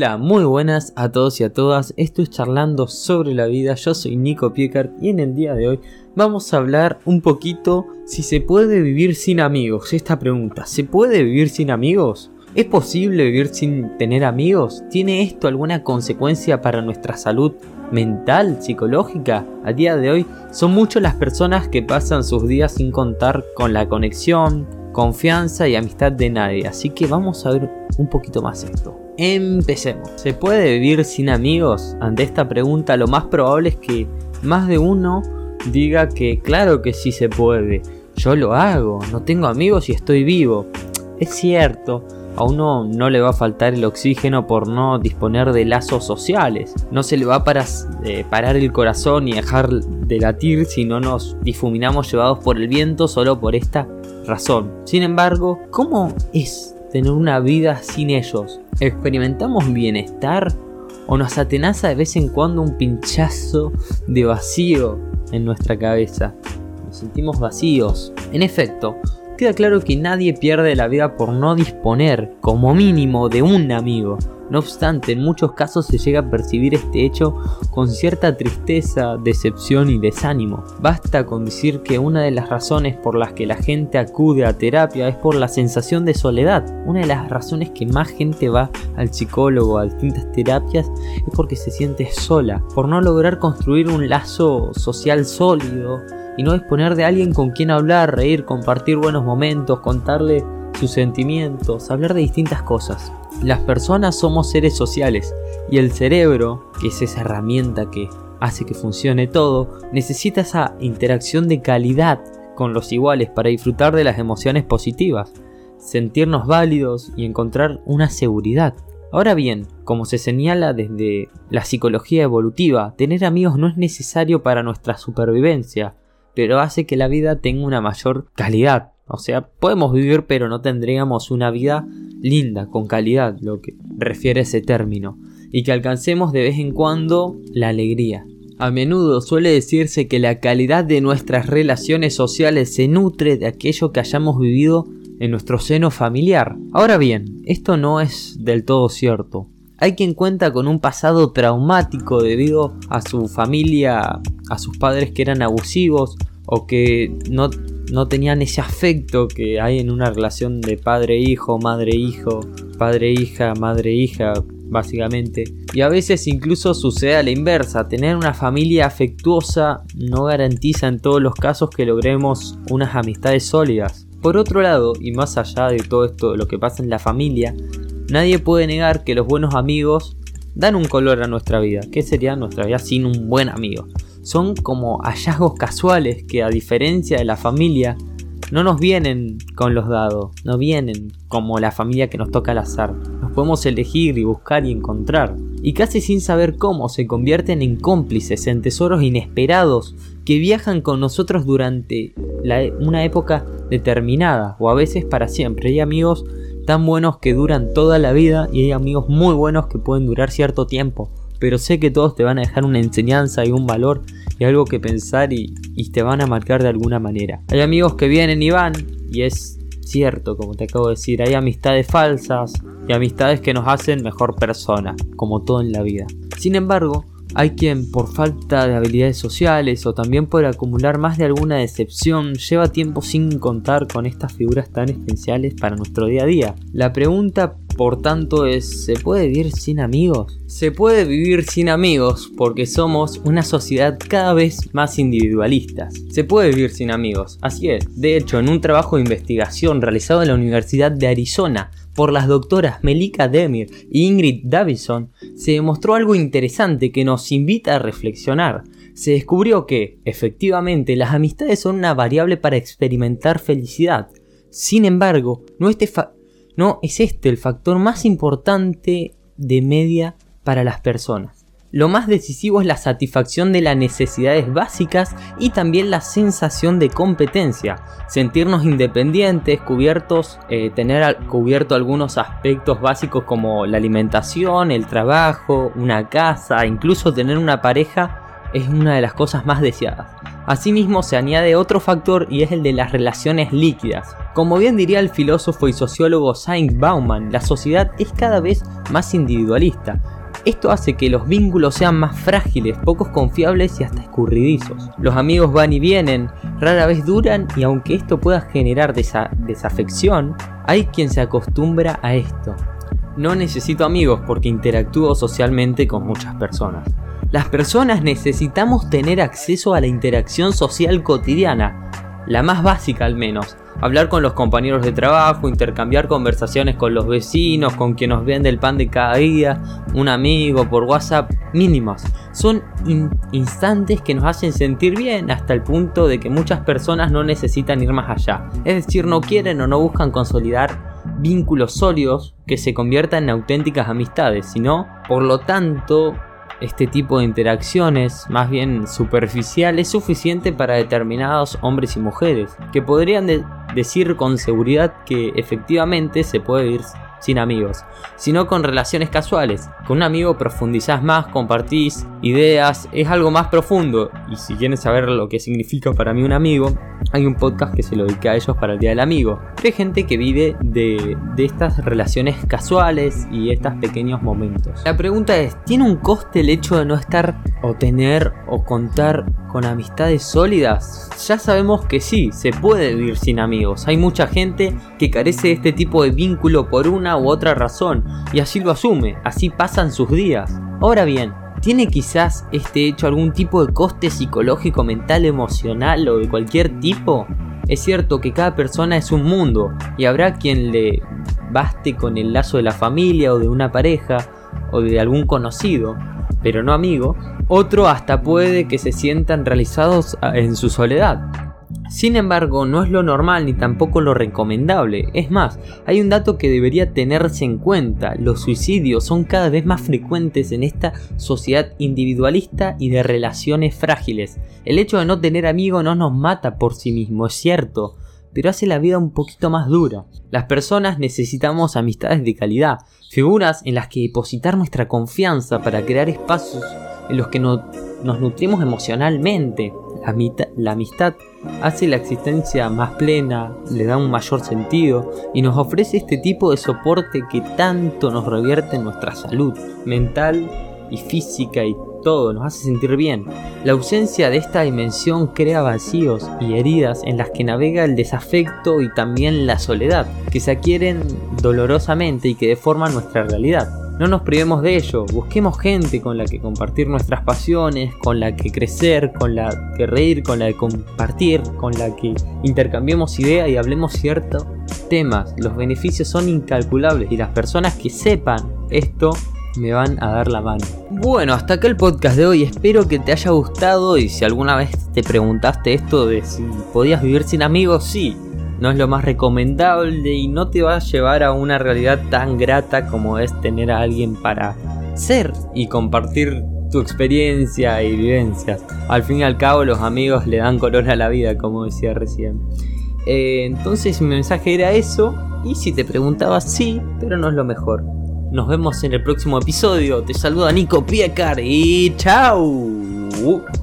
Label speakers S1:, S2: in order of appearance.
S1: Hola, muy buenas a todos y a todas. Esto es charlando sobre la vida. Yo soy Nico Piecart y en el día de hoy vamos a hablar un poquito si se puede vivir sin amigos. Esta pregunta, ¿se puede vivir sin amigos? ¿Es posible vivir sin tener amigos? ¿Tiene esto alguna consecuencia para nuestra salud mental, psicológica? A día de hoy son muchas las personas que pasan sus días sin contar con la conexión, confianza y amistad de nadie. Así que vamos a ver un poquito más esto. Empecemos. ¿Se puede vivir sin amigos? Ante esta pregunta lo más probable es que más de uno diga que claro que sí se puede. Yo lo hago, no tengo amigos y estoy vivo. Es cierto, a uno no le va a faltar el oxígeno por no disponer de lazos sociales. No se le va a eh, parar el corazón y dejar de latir si no nos difuminamos llevados por el viento solo por esta Sin embargo, ¿cómo es tener una vida sin ellos? ¿Experimentamos bienestar o nos atenaza de vez en cuando un pinchazo de vacío en nuestra cabeza? Nos sentimos vacíos. En efecto, queda claro que nadie pierde la vida por no disponer, como mínimo, de un amigo. No obstante, en muchos casos se llega a percibir este hecho con cierta tristeza, decepción y desánimo. Basta con decir que una de las razones por las que la gente acude a terapia es por la sensación de soledad. Una de las razones que más gente va al psicólogo, a distintas terapias, es porque se siente sola, por no lograr construir un lazo social sólido, y no disponer de alguien con quien hablar, reír, compartir buenos momentos, contarle sus sentimientos, hablar de distintas cosas. Las personas somos seres sociales y el cerebro, que es esa herramienta que hace que funcione todo, necesita esa interacción de calidad con los iguales para disfrutar de las emociones positivas, sentirnos válidos y encontrar una seguridad. Ahora bien, como se señala desde la psicología evolutiva, tener amigos no es necesario para nuestra supervivencia, pero hace que la vida tenga una mayor calidad. O sea, podemos vivir pero no tendríamos una vida linda, con calidad, lo que refiere ese término, y que alcancemos de vez en cuando la alegría. A menudo suele decirse que la calidad de nuestras relaciones sociales se nutre de aquello que hayamos vivido en nuestro seno familiar. Ahora bien, esto no es del todo cierto. Hay quien cuenta con un pasado traumático debido a su familia, a sus padres que eran abusivos o que no, no tenían ese afecto que hay en una relación de padre-hijo, madre-hijo, padre-hija, madre-hija, básicamente. Y a veces incluso sucede a la inversa, tener una familia afectuosa no garantiza en todos los casos que logremos unas amistades sólidas. Por otro lado, y más allá de todo esto, lo que pasa en la familia, Nadie puede negar que los buenos amigos dan un color a nuestra vida. ¿Qué sería nuestra vida sin un buen amigo? Son como hallazgos casuales que a diferencia de la familia no nos vienen con los dados, no vienen como la familia que nos toca al azar. Nos podemos elegir y buscar y encontrar. Y casi sin saber cómo se convierten en cómplices, en tesoros inesperados que viajan con nosotros durante una época determinada o a veces para siempre. Hay amigos tan buenos que duran toda la vida y hay amigos muy buenos que pueden durar cierto tiempo. Pero sé que todos te van a dejar una enseñanza y un valor y algo que pensar y, te van a marcar de alguna manera. Hay amigos que vienen y van y es cierto, como te acabo de decir, hay amistades falsas y amistades que nos hacen mejor persona, como todo en la vida. Sin embargo, hay quien por falta de habilidades sociales o también por acumular más de alguna decepción lleva tiempo sin contar con estas figuras tan esenciales para nuestro día a día. La pregunta por tanto ¿se puede vivir sin amigos? Se puede vivir sin amigos porque somos una sociedad cada vez más individualistas. Se puede vivir sin amigos, así es. De hecho, en un trabajo de investigación realizado en la Universidad de Arizona, por las doctoras Melika Demir y Ingrid Davison, se demostró algo interesante que nos invita a reflexionar. Se descubrió que, efectivamente, las amistades son una variable para experimentar felicidad. Sin embargo, no, este no es este el factor más importante de media para las personas. Lo más decisivo es la satisfacción de las necesidades básicas y también la sensación de competencia, sentirnos independientes, cubiertos, eh, tener cubierto algunos aspectos básicos como la alimentación, el trabajo, una casa, incluso tener una pareja es una de las cosas más deseadas. Asimismo se añade otro factor y es el de las relaciones líquidas. Como bien diría el filósofo y sociólogo Saint Bauman, la sociedad es cada vez más individualista. Esto hace que los vínculos sean más frágiles, pocos confiables y hasta escurridizos. Los amigos van y vienen, rara vez duran y aunque esto pueda generar desafección, hay quien se acostumbra a esto. No necesito amigos porque interactúo socialmente con muchas personas. Las personas necesitamos tener acceso a la interacción social cotidiana, la más básica al menos. Hablar con los compañeros de trabajo, intercambiar conversaciones con los vecinos, con quien nos vende el pan de cada día, un amigo por WhatsApp, mínimas. Son instantes que nos hacen sentir bien hasta el punto de que muchas personas no necesitan ir más allá. Es decir, no quieren o no buscan consolidar vínculos sólidos que se conviertan en auténticas amistades, sino, por lo tanto, este tipo de interacciones, más bien superficial, es suficiente para determinados hombres y mujeres, que podrían decir con seguridad que efectivamente se puede vivir sin amigos, sino con relaciones casuales. Con un amigo profundizás más, compartís ideas, es algo más profundo. Y si quieres saber lo que significa para mí un amigo, hay un podcast que se lo dedica a ellos para el Día del Amigo. hay gente que vive de estas relaciones casuales y estos pequeños momentos. La pregunta es, ¿tiene un coste el hecho de no estar o tener o contar con amistades sólidas? Ya sabemos que sí, se puede vivir sin amigos. Hay mucha gente que carece de este tipo de vínculo por una u otra razón y así lo asume, así pasan sus días. Ahora bien, ¿Tiene quizás este hecho algún tipo de coste psicológico, mental, emocional o de cualquier tipo? Es cierto que cada persona es un mundo y habrá quien le baste con el lazo de la familia o de una pareja o de algún conocido, pero no amigo. Otro hasta puede que se sientan realizados en su soledad. Sin embargo, no es lo normal ni tampoco lo recomendable. Es más, hay un dato que debería tenerse en cuenta. Los suicidios son cada vez más frecuentes en esta sociedad individualista y de relaciones frágiles. El hecho de no tener amigos no nos mata por sí mismo, es cierto, pero hace la vida un poquito más dura. Las personas necesitamos amistades de calidad, figuras en las que depositar nuestra confianza para crear espacios en los que nos nutrimos emocionalmente. La, amistad hace la existencia más plena, le da un mayor sentido y nos ofrece este tipo de soporte que tanto nos revierte en nuestra salud mental y física y todo, nos hace sentir bien. La ausencia de esta dimensión crea vacíos y heridas en las que navega el desafecto y también la soledad, que se adquieren dolorosamente y que deforman nuestra realidad. No nos privemos de ello, busquemos gente con la que compartir nuestras pasiones, con la que crecer, con la que reír, con la que compartir, con la que intercambiemos ideas y hablemos ciertos temas. Los beneficios son incalculables y las personas que sepan esto me van a dar la mano. Bueno, hasta acá el podcast de hoy. Espero que te haya gustado y si alguna vez te preguntaste esto de si podías vivir sin amigos, sí no es lo más recomendable y no te va a llevar a una realidad tan grata como es tener a alguien para ser y compartir tu experiencia y vivencias. Al fin y al cabo los amigos le dan color a la vida, como decía recién. Eh, entonces mi mensaje era eso y si te preguntabas sí, pero no es lo mejor. Nos vemos en el próximo episodio. Te saluda Nico Piecar y chao.